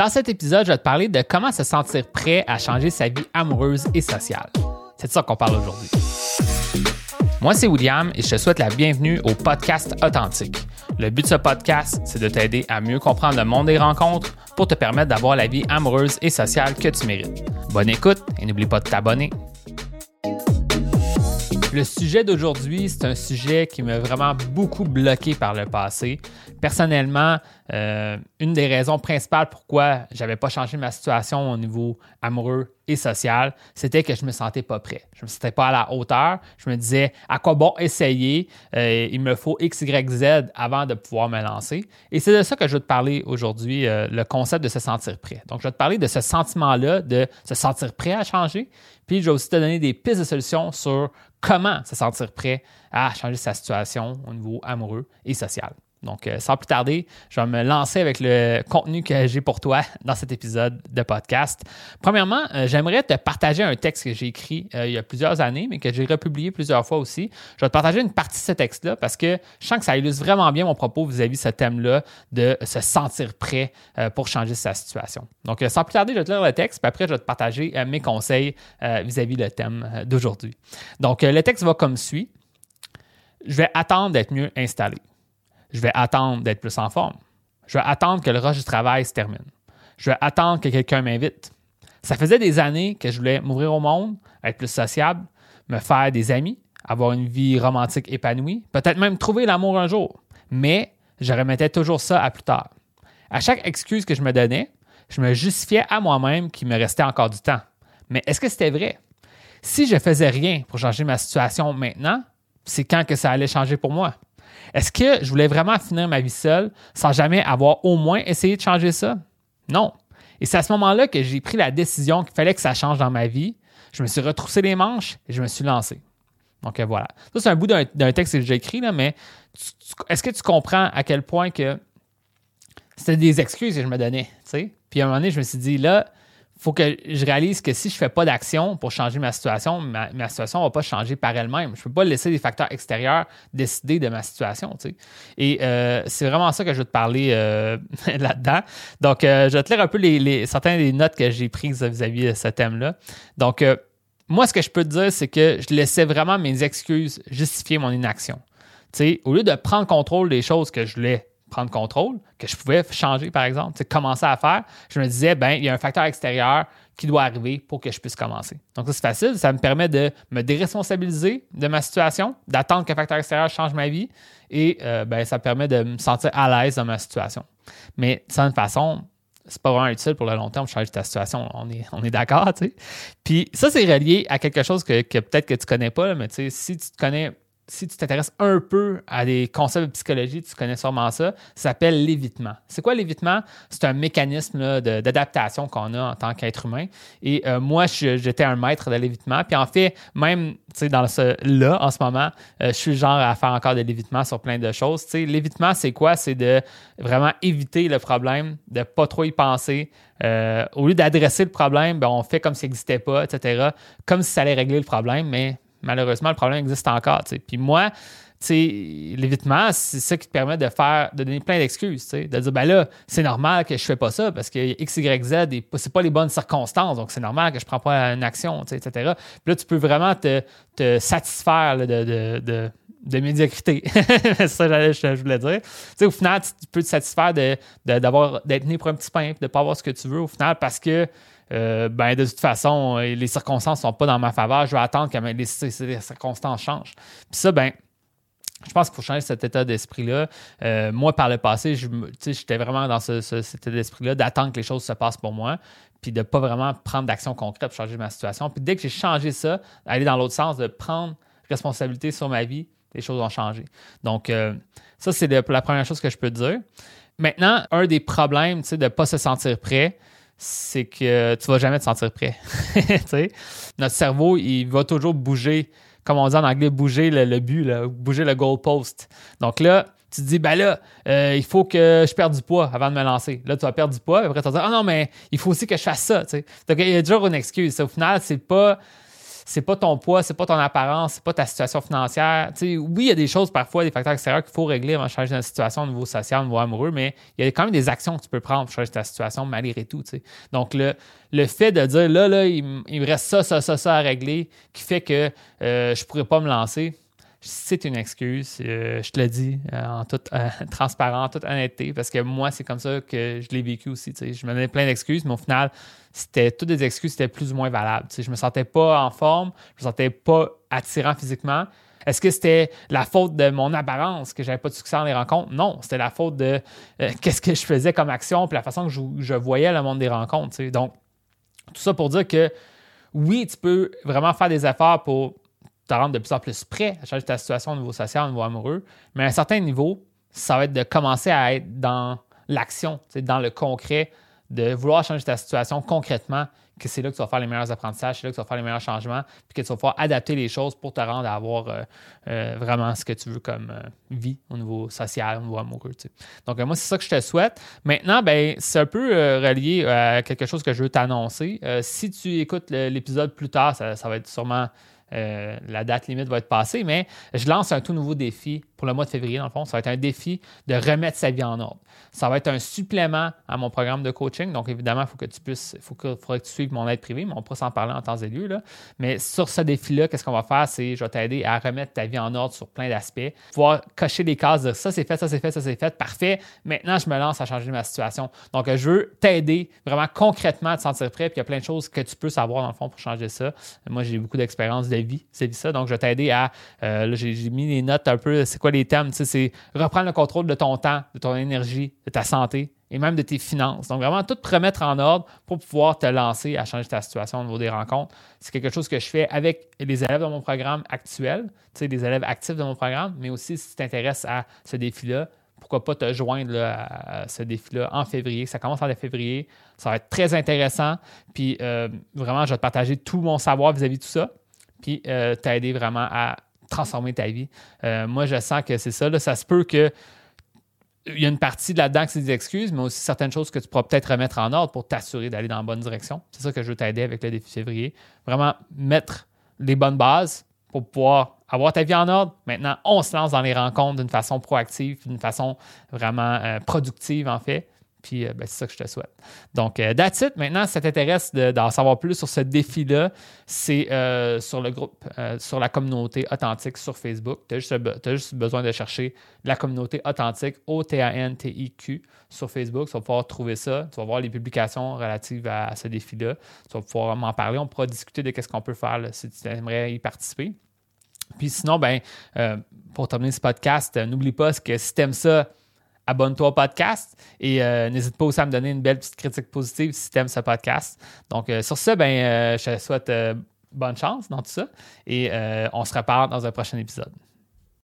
Dans cet épisode, je vais te parler de comment se sentir prêt à changer sa vie amoureuse et sociale. C'est de ça qu'on parle aujourd'hui. Moi, c'est William et je te souhaite la bienvenue au podcast Authentique. Le but de ce podcast, c'est de t'aider à mieux comprendre le monde des rencontres pour te permettre d'avoir la vie amoureuse et sociale que tu mérites. Bonne écoute et n'oublie pas de t'abonner. Le sujet d'aujourd'hui, c'est un sujet qui m'a vraiment beaucoup bloqué par le passé. Personnellement, euh, une des raisons principales pourquoi j'avais pas changé ma situation au niveau amoureux et social, c'était que je me sentais pas prêt. Je me sentais pas à la hauteur. Je me disais à quoi bon essayer? Euh, il me faut X, Y, Z avant de pouvoir me lancer. Et c'est de ça que je veux te parler aujourd'hui, euh, le concept de se sentir prêt. Donc, je vais te parler de ce sentiment-là de se sentir prêt à changer. Puis, je vais aussi te donner des pistes de solutions sur comment se sentir prêt à changer sa situation au niveau amoureux et social. Donc, euh, sans plus tarder, je vais me lancer avec le contenu que j'ai pour toi dans cet épisode de podcast. Premièrement, euh, j'aimerais te partager un texte que j'ai écrit euh, il y a plusieurs années, mais que j'ai republié plusieurs fois aussi. Je vais te partager une partie de ce texte-là parce que je sens que ça illustre vraiment bien mon propos vis-à-vis de ce thème-là de se sentir prêt pour changer sa situation. Donc, sans plus tarder, je vais te lire le texte, puis après, je vais te partager mes conseils vis-à-vis le thème d'aujourd'hui. Donc, le texte va comme suit. Je vais attendre d'être mieux installé. Je vais attendre d'être plus en forme. Je vais attendre que le rush du travail se termine. Je vais attendre que quelqu'un m'invite. Ça faisait des années que je voulais m'ouvrir au monde, être plus sociable, me faire des amis, avoir une vie romantique épanouie, peut-être même trouver l'amour un jour. Mais je remettais toujours ça à plus tard. À chaque excuse que je me donnais, je me justifiais à moi-même qu'il me restait encore du temps. Mais est-ce que c'était vrai? Si je faisais rien pour changer ma situation maintenant, c'est quand que ça allait changer pour moi? Est-ce que je voulais vraiment finir ma vie seule sans jamais avoir au moins essayé de changer ça? Non. Et c'est à ce moment-là que j'ai pris la décision qu'il fallait que ça change dans ma vie. Je me suis retroussé les manches et je me suis lancé. Donc euh, voilà. Ça, c'est un bout d'un texte que j'ai écrit, là, mais est-ce que tu comprends à quel point que c'était des excuses que je me donnais? Puis à un moment donné, je me suis dit, là, faut que je réalise que si je ne fais pas d'action pour changer ma situation, ma, situation ne va pas changer par elle-même. Je ne peux pas laisser des facteurs extérieurs décider de ma situation. Et euh, c'est vraiment ça que je veux te parler euh, là-dedans. Donc, euh, je vais te lire un peu les, certaines des notes que j'ai prises vis-à-vis de ce thème-là. Donc, moi, ce que je peux te dire, c'est que je laissais vraiment mes excuses justifier mon inaction. au lieu de prendre contrôle des choses que je voulais prendre contrôle, que je pouvais changer, par exemple, commencer à faire, je me disais, ben il y a un facteur extérieur qui doit arriver pour que je puisse commencer. Donc, ça, c'est facile. Ça me permet de me déresponsabiliser de ma situation, d'attendre qu'un facteur extérieur change ma vie et euh, ben, ça permet de me sentir à l'aise dans ma situation. Mais de toute façon, c'est pas vraiment utile pour le long terme de changer ta situation. On est, on est d'accord, tu sais. Puis ça, c'est relié à quelque chose que, peut-être que tu connais pas, mais tu sais, si tu te connais si tu t'intéresses un peu à des concepts de psychologie, tu connais sûrement ça, ça s'appelle l'évitement. C'est quoi l'évitement? C'est un mécanisme d'adaptation qu'on a en tant qu'être humain. Et euh, moi, j'étais un maître de l'évitement. Puis en fait, même dans ce là, en ce moment, euh, je suis genre à faire encore de l'évitement sur plein de choses. L'évitement, c'est quoi? C'est de vraiment éviter le problème, de ne pas trop y penser. Euh, au lieu d'adresser le problème, ben, on fait comme s'il n'existait pas, etc. Comme si ça allait régler le problème, mais malheureusement, le problème existe encore. Puis moi, l'évitement, c'est ça qui te permet de faire, de donner plein d'excuses, de dire, ben là, c'est normal que je fais pas ça parce que X, Y, Z, c'est pas les bonnes circonstances, donc c'est normal que je prends pas une action, etc. Puis là, tu peux vraiment te, satisfaire de, de, médiocrité. c'est ça que je voulais dire. au final, tu peux te satisfaire d'être né pour un petit pain, de ne pas avoir ce que tu veux au final parce que euh, ben, de toute façon, euh, les circonstances ne sont pas dans ma faveur. Je vais attendre que les, circonstances changent. Puis ça, ben, je pense qu'il faut changer cet état d'esprit-là. Euh, moi, par le passé, j'étais vraiment dans ce, cet état d'esprit-là, d'attendre que les choses se passent pour moi, puis de ne pas vraiment prendre d'action concrète pour changer ma situation. Puis dès que j'ai changé ça, aller dans l'autre sens, de prendre responsabilité sur ma vie, les choses ont changé. Donc, ça, c'est la première chose que je peux te dire. Maintenant, un des problèmes de ne pas se sentir prêt, c'est que tu vas jamais te sentir prêt. Notre cerveau, il va toujours bouger, comme on dit en anglais, bouger le, but, bouger le goalpost. Donc là, tu te dis, ben là, euh, il faut que je perde du poids avant de me lancer. Là, tu vas perdre du poids, après, tu vas dire, ah non, mais il faut aussi que je fasse ça. Donc, il y a toujours une excuse. Au final, c'est pas c'est pas ton poids, c'est pas ton apparence, c'est pas ta situation financière. oui, il y a des choses parfois, des facteurs extérieurs qu'il faut régler avant de changer de situation au niveau social, au niveau amoureux, mais il y a quand même des actions que tu peux prendre pour changer ta situation malgré tout. Donc, le, le fait de dire là, là, il, me reste ça, ça, ça, ça à régler, qui fait que euh, je pourrais pas me lancer, c'est une excuse. Euh, je te le dis euh, en toute transparence, en toute honnêteté, parce que moi, c'est comme ça que je l'ai vécu aussi. Je me donnais plein d'excuses, mais au final, c'était toutes des excuses qui étaient plus ou moins valables. Je je me sentais pas en forme, je me sentais pas attirant physiquement. Est-ce que c'était la faute de mon apparence que j'avais pas de succès dans les rencontres? Non, c'était la faute de euh, qu'est-ce que je faisais comme action puis la façon que je, voyais le monde des rencontres. Donc, tout ça pour dire que oui, tu peux vraiment faire des efforts pour te rendre de plus en plus prêt à changer ta situation au niveau social, au niveau amoureux, mais à un certain niveau, ça va être de commencer à être dans l'action, dans le concret, de vouloir changer ta situation concrètement, que c'est là que tu vas faire les meilleurs apprentissages, c'est là que tu vas faire les meilleurs changements, puis que tu vas pouvoir adapter les choses pour te rendre à avoir euh, euh, vraiment ce que tu veux comme euh, vie au niveau social, au niveau amoureux. Donc, moi, c'est ça que je te souhaite. Maintenant, ben, c'est un peu relié à quelque chose que je veux t'annoncer. si tu écoutes l'épisode plus tard, ça, va être sûrement la date limite va être passée, mais je lance un tout nouveau défi pour le mois de février, dans le fond. Ça va être un défi de remettre sa vie en ordre. Ça va être un supplément à mon programme de coaching. Donc, évidemment, il faut que tu puisses, il faut que, faudrait que tu suives mon aide privée, mais on pourra s'en parler en temps et lieu. Là. Mais sur ce défi-là, qu'est-ce qu'on va faire? C'est je vais t'aider à remettre ta vie en ordre sur plein d'aspects, pouvoir cocher les cases, dire ça c'est fait, ça c'est fait, ça c'est fait, parfait. Maintenant, je me lance à changer ma situation. Donc, je veux t'aider vraiment concrètement à te sentir prêt. Puis il y a plein de choses que tu peux savoir dans le fond pour changer ça. Moi, j'ai beaucoup d'expérience de vie, c'est ça. Donc, je vais t'aider à. Euh, là, j'ai mis les notes un peu. C'est quoi les thèmes? C'est reprendre le contrôle de ton temps, de ton énergie, de ta santé et même de tes finances. Donc, vraiment, tout remettre en ordre pour pouvoir te lancer à changer ta situation au niveau des rencontres. C'est quelque chose que je fais avec les élèves de mon programme actuel, les élèves actifs de mon programme, mais aussi si tu t'intéresses à ce défi-là, pourquoi pas te joindre à ce défi-là en février. Ça commence en février. Ça va être très intéressant. Puis euh, vraiment, je vais te partager tout mon savoir vis-à-vis de tout ça puis euh, t'aider vraiment à transformer ta vie. Euh, moi, je sens que c'est ça. ça se peut que il y a une partie de là-dedans que c'est des excuses, mais aussi certaines choses que tu pourras peut-être remettre en ordre pour t'assurer d'aller dans la bonne direction. C'est ça que je veux t'aider avec le défi février. Vraiment mettre les bonnes bases pour pouvoir avoir ta vie en ordre. Maintenant, on se lance dans les rencontres d'une façon proactive, d'une façon vraiment euh, productive, en fait. Puis euh, ben, c'est ça que je te souhaite. Donc, euh, that's it. Maintenant, si ça t'intéresse d'en savoir plus sur ce défi-là, c'est euh, sur le groupe, sur la communauté authentique sur Facebook. Tu as, juste besoin de chercher la communauté authentique, O-T-A-N-T-I-Q, sur Facebook. Tu vas pouvoir trouver ça. Tu vas voir les publications relatives à, ce défi-là. Tu vas pouvoir m'en parler. On pourra discuter de ce qu'on peut faire si tu aimerais y participer. Puis sinon, ben, pour terminer ce podcast, n'oublie pas que si tu aimes ça, abonne-toi au podcast et euh, n'hésite pas aussi à me donner une belle petite critique positive si tu aimes ce podcast. Donc, euh, sur ce, ben, euh, je te souhaite bonne chance dans tout ça et on se reparle dans un prochain épisode.